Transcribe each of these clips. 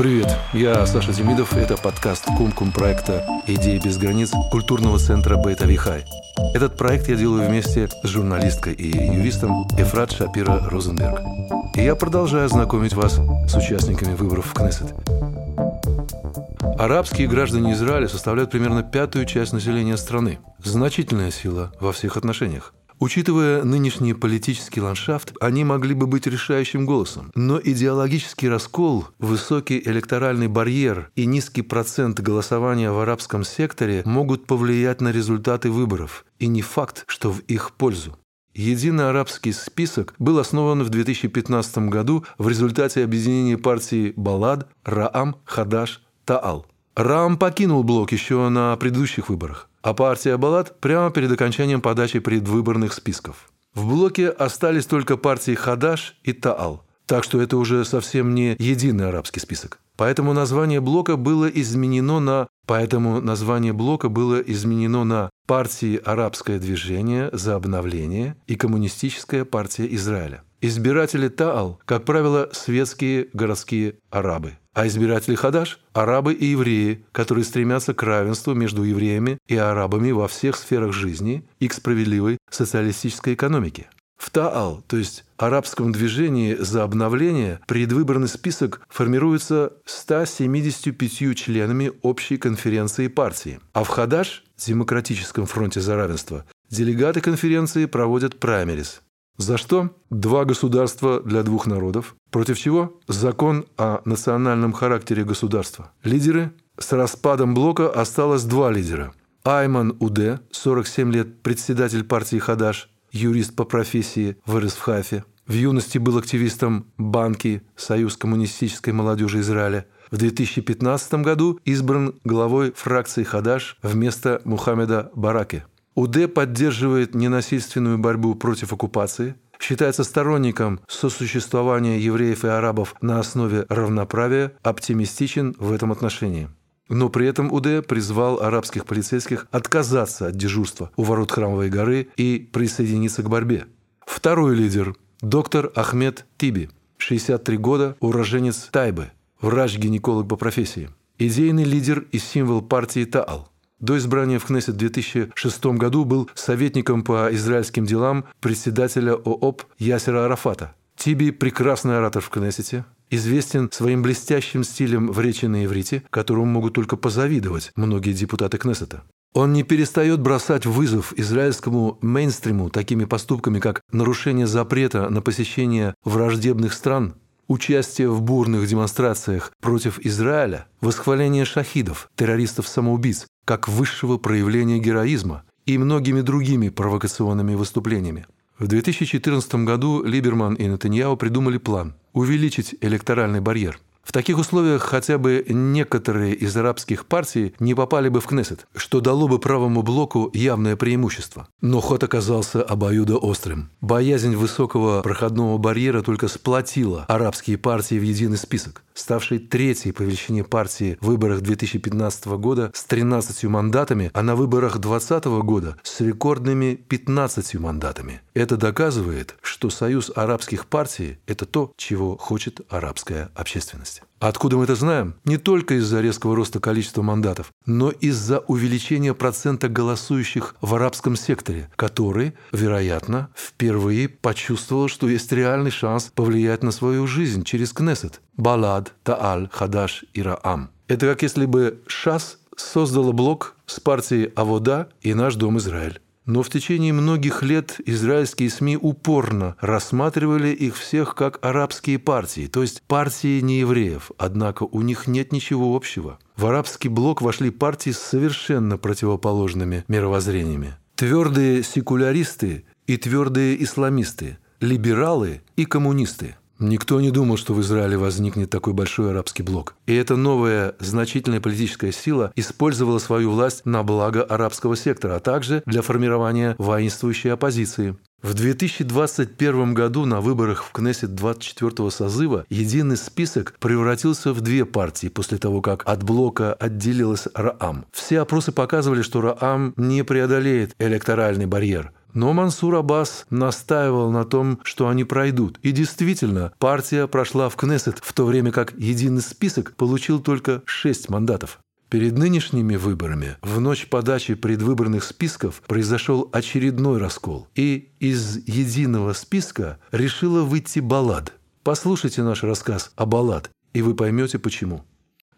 Привет, я Саша Демидов. Это подкаст Кумкум проекта «Идеи без границ» культурного центра Бейта Вихай. Этот проект я делаю вместе с журналисткой и юристом Эфрат Шапира Розенберг. И я продолжаю знакомить вас с участниками выборов в Кнессет. Арабские граждане Израиля составляют примерно пятую часть населения страны. Значительная сила во всех отношениях. Учитывая нынешний политический ландшафт, они могли бы быть решающим голосом. Но идеологический раскол, высокий электоральный барьер и низкий процент голосования в арабском секторе могут повлиять на результаты выборов. И не факт, что в их пользу. Единый арабский список был основан в 2015 году в результате объединения партий Балад, Раам, Хадаш, Таал. Раам покинул блок еще на предыдущих выборах а партия Балат прямо перед окончанием подачи предвыборных списков. В блоке остались только партии Хадаш и Таал, так что это уже совсем не единый арабский список. Поэтому название блока было изменено на Поэтому название блока было изменено на партии «Арабское движение за обновление» и «Коммунистическая партия Израиля». Избиратели Таал, как правило, светские городские арабы. А избиратели Хадаш – арабы и евреи, которые стремятся к равенству между евреями и арабами во всех сферах жизни и к справедливой социалистической экономике. В Таал, то есть арабском движении за обновление, предвыборный список формируется 175 членами общей конференции партии. А в Хадаш, Демократическом фронте за равенство, делегаты конференции проводят праймерис. За что? Два государства для двух народов. Против чего? Закон о национальном характере государства. Лидеры? С распадом блока осталось два лидера. Айман Уде, 47 лет, председатель партии Хадаш, юрист по профессии, вырос в Хафе. В юности был активистом Банки, Союз коммунистической молодежи Израиля. В 2015 году избран главой фракции Хадаш вместо Мухаммеда Бараки. УД поддерживает ненасильственную борьбу против оккупации, считается сторонником сосуществования евреев и арабов на основе равноправия, оптимистичен в этом отношении. Но при этом УД призвал арабских полицейских отказаться от дежурства у ворот Храмовой горы и присоединиться к борьбе. Второй лидер – доктор Ахмед Тиби, 63 года, уроженец Тайбы, врач-гинеколог по профессии. Идейный лидер и символ партии Таал. До избрания в Кнессет в 2006 году был советником по израильским делам председателя ООП Ясера Арафата. Тиби – прекрасный оратор в Кнессете, известен своим блестящим стилем в речи на иврите, которому могут только позавидовать многие депутаты Кнессета. Он не перестает бросать вызов израильскому мейнстриму такими поступками, как нарушение запрета на посещение враждебных стран, участие в бурных демонстрациях против Израиля, восхваление шахидов, террористов-самоубийц, как высшего проявления героизма и многими другими провокационными выступлениями. В 2014 году Либерман и Нетаньяу придумали план – увеличить электоральный барьер – в таких условиях хотя бы некоторые из арабских партий не попали бы в Кнессет, что дало бы правому блоку явное преимущество. Но ход оказался обоюдоострым. Боязнь высокого проходного барьера только сплотила арабские партии в единый список, ставший третьей по величине партии в выборах 2015 года с 13 мандатами, а на выборах 2020 года с рекордными 15 мандатами. Это доказывает, что союз арабских партий – это то, чего хочет арабская общественность. Откуда мы это знаем? Не только из-за резкого роста количества мандатов, но из-за увеличения процента голосующих в арабском секторе, который, вероятно, впервые почувствовал, что есть реальный шанс повлиять на свою жизнь через Кнессет. Балад, Тааль, Хадаш и Раам. Это как если бы ШАС создала блок с партией Авода и наш Дом Израиль. Но в течение многих лет израильские СМИ упорно рассматривали их всех как арабские партии, то есть партии неевреев, однако у них нет ничего общего. В арабский блок вошли партии с совершенно противоположными мировоззрениями. Твердые секуляристы и твердые исламисты, либералы и коммунисты – Никто не думал, что в Израиле возникнет такой большой арабский блок. И эта новая значительная политическая сила использовала свою власть на благо арабского сектора, а также для формирования воинствующей оппозиции. В 2021 году на выборах в Кнессет 24-го созыва единый список превратился в две партии после того, как от блока отделилась Раам. Все опросы показывали, что Раам не преодолеет электоральный барьер. Но Мансур Аббас настаивал на том, что они пройдут. И действительно, партия прошла в Кнессет, в то время как единый список получил только шесть мандатов. Перед нынешними выборами в ночь подачи предвыборных списков произошел очередной раскол, и из единого списка решила выйти Баллад. Послушайте наш рассказ о Баллад, и вы поймете почему.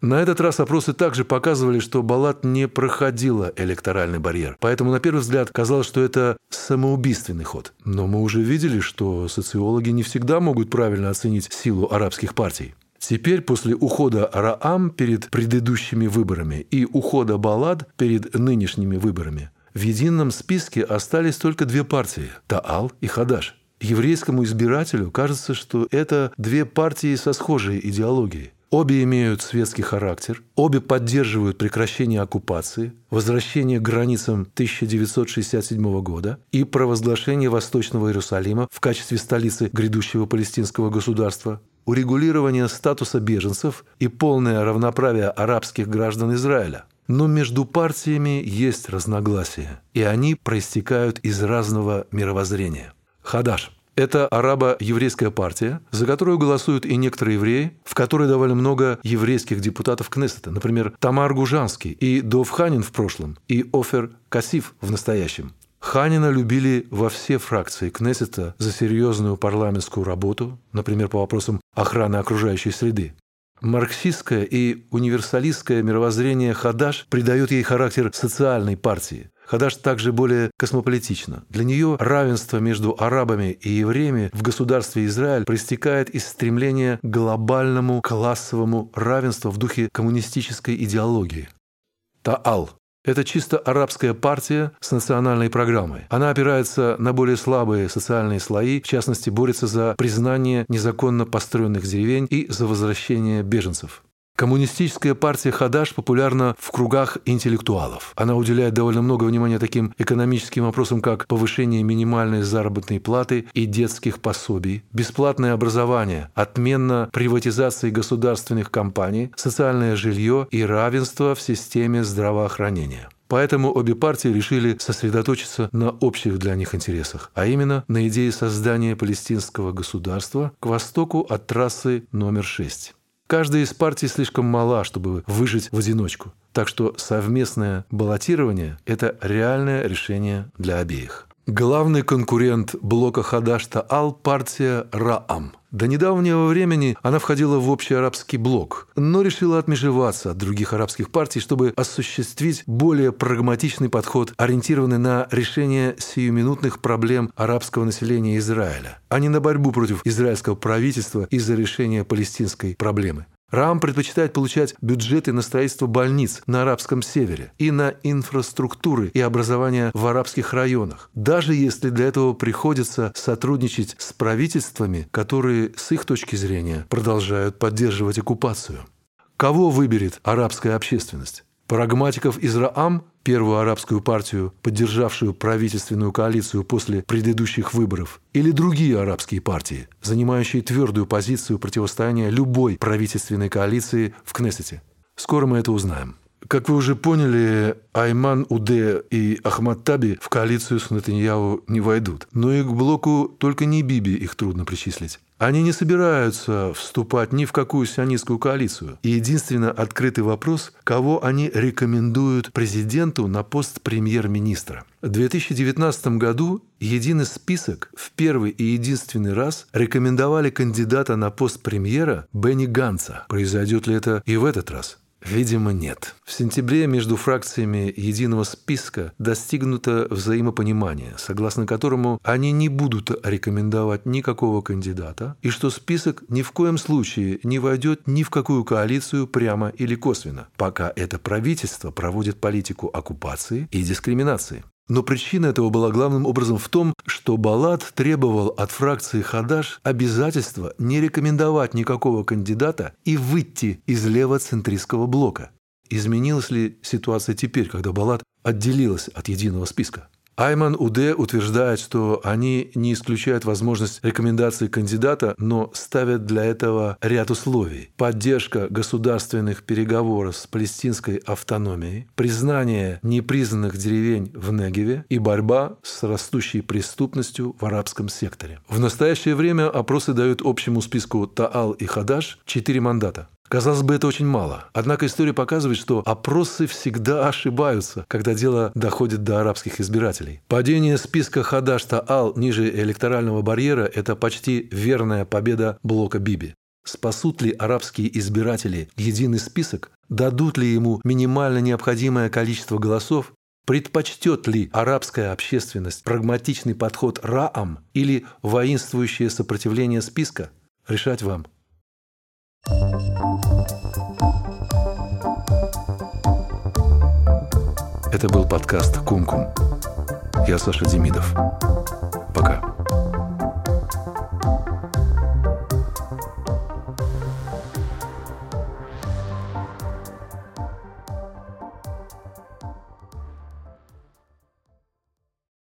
На этот раз опросы также показывали, что Баллад не проходила электоральный барьер. Поэтому на первый взгляд казалось, что это самоубийственный ход. Но мы уже видели, что социологи не всегда могут правильно оценить силу арабских партий. Теперь после ухода Раам перед предыдущими выборами и ухода Балад перед нынешними выборами в едином списке остались только две партии – Таал и Хадаш. Еврейскому избирателю кажется, что это две партии со схожей идеологией. Обе имеют светский характер, обе поддерживают прекращение оккупации, возвращение к границам 1967 года и провозглашение Восточного Иерусалима в качестве столицы грядущего палестинского государства, урегулирование статуса беженцев и полное равноправие арабских граждан Израиля. Но между партиями есть разногласия, и они проистекают из разного мировоззрения. Хадаш – это арабо-еврейская партия, за которую голосуют и некоторые евреи, в которой довольно много еврейских депутатов Кнессета, например, Тамар Гужанский и Дов Ханин в прошлом, и Офер Касиф в настоящем. Ханина любили во все фракции Кнессета за серьезную парламентскую работу, например, по вопросам охраны окружающей среды. Марксистское и универсалистское мировоззрение Хадаш придает ей характер социальной партии. Хадаш также более космополитична. Для нее равенство между арабами и евреями в государстве Израиль проистекает из стремления к глобальному классовому равенству в духе коммунистической идеологии. Таал это чисто арабская партия с национальной программой. Она опирается на более слабые социальные слои, в частности, борется за признание незаконно построенных деревень и за возвращение беженцев. Коммунистическая партия Хадаш популярна в кругах интеллектуалов. Она уделяет довольно много внимания таким экономическим вопросам, как повышение минимальной заработной платы и детских пособий, бесплатное образование, отмена приватизации государственных компаний, социальное жилье и равенство в системе здравоохранения. Поэтому обе партии решили сосредоточиться на общих для них интересах, а именно на идее создания палестинского государства к востоку от трассы номер 6. Каждая из партий слишком мала, чтобы выжить в одиночку. Так что совместное баллотирование – это реальное решение для обеих. Главный конкурент блока Хадашта Ал – партия Раам. До недавнего времени она входила в общий арабский блок, но решила отмежеваться от других арабских партий, чтобы осуществить более прагматичный подход, ориентированный на решение сиюминутных проблем арабского населения Израиля, а не на борьбу против израильского правительства из-за решения палестинской проблемы. РАМ предпочитает получать бюджеты на строительство больниц на арабском севере и на инфраструктуры и образование в арабских районах, даже если для этого приходится сотрудничать с правительствами, которые, с их точки зрения, продолжают поддерживать оккупацию. Кого выберет арабская общественность? Прагматиков из первую арабскую партию, поддержавшую правительственную коалицию после предыдущих выборов, или другие арабские партии, занимающие твердую позицию противостояния любой правительственной коалиции в Кнессете. Скоро мы это узнаем. Как вы уже поняли, Айман Уде и Ахмад Таби в коалицию с Нетаньяу не войдут. Но и к блоку только не Биби их трудно причислить. Они не собираются вступать ни в какую сионистскую коалицию. И единственно открытый вопрос, кого они рекомендуют президенту на пост премьер-министра. В 2019 году единый список в первый и единственный раз рекомендовали кандидата на пост премьера Бенни Ганца. Произойдет ли это и в этот раз? Видимо, нет. В сентябре между фракциями единого списка достигнуто взаимопонимание, согласно которому они не будут рекомендовать никакого кандидата, и что список ни в коем случае не войдет ни в какую коалицию прямо или косвенно, пока это правительство проводит политику оккупации и дискриминации. Но причина этого была главным образом в том, что Балат требовал от фракции Хадаш обязательства не рекомендовать никакого кандидата и выйти из левоцентристского блока. Изменилась ли ситуация теперь, когда Балат отделилась от единого списка? Айман Уде утверждает, что они не исключают возможность рекомендации кандидата, но ставят для этого ряд условий. Поддержка государственных переговоров с палестинской автономией, признание непризнанных деревень в Негеве и борьба с растущей преступностью в арабском секторе. В настоящее время опросы дают общему списку Таал и Хадаш четыре мандата. Казалось бы, это очень мало. Однако история показывает, что опросы всегда ошибаются, когда дело доходит до арабских избирателей. Падение списка Хадаш Таал ниже электорального барьера – это почти верная победа блока Биби. Спасут ли арабские избиратели единый список? Дадут ли ему минимально необходимое количество голосов? Предпочтет ли арабская общественность прагматичный подход Раам или воинствующее сопротивление списка? Решать вам. Это был подкаст «Кум-Кум». Я Саша Демидов.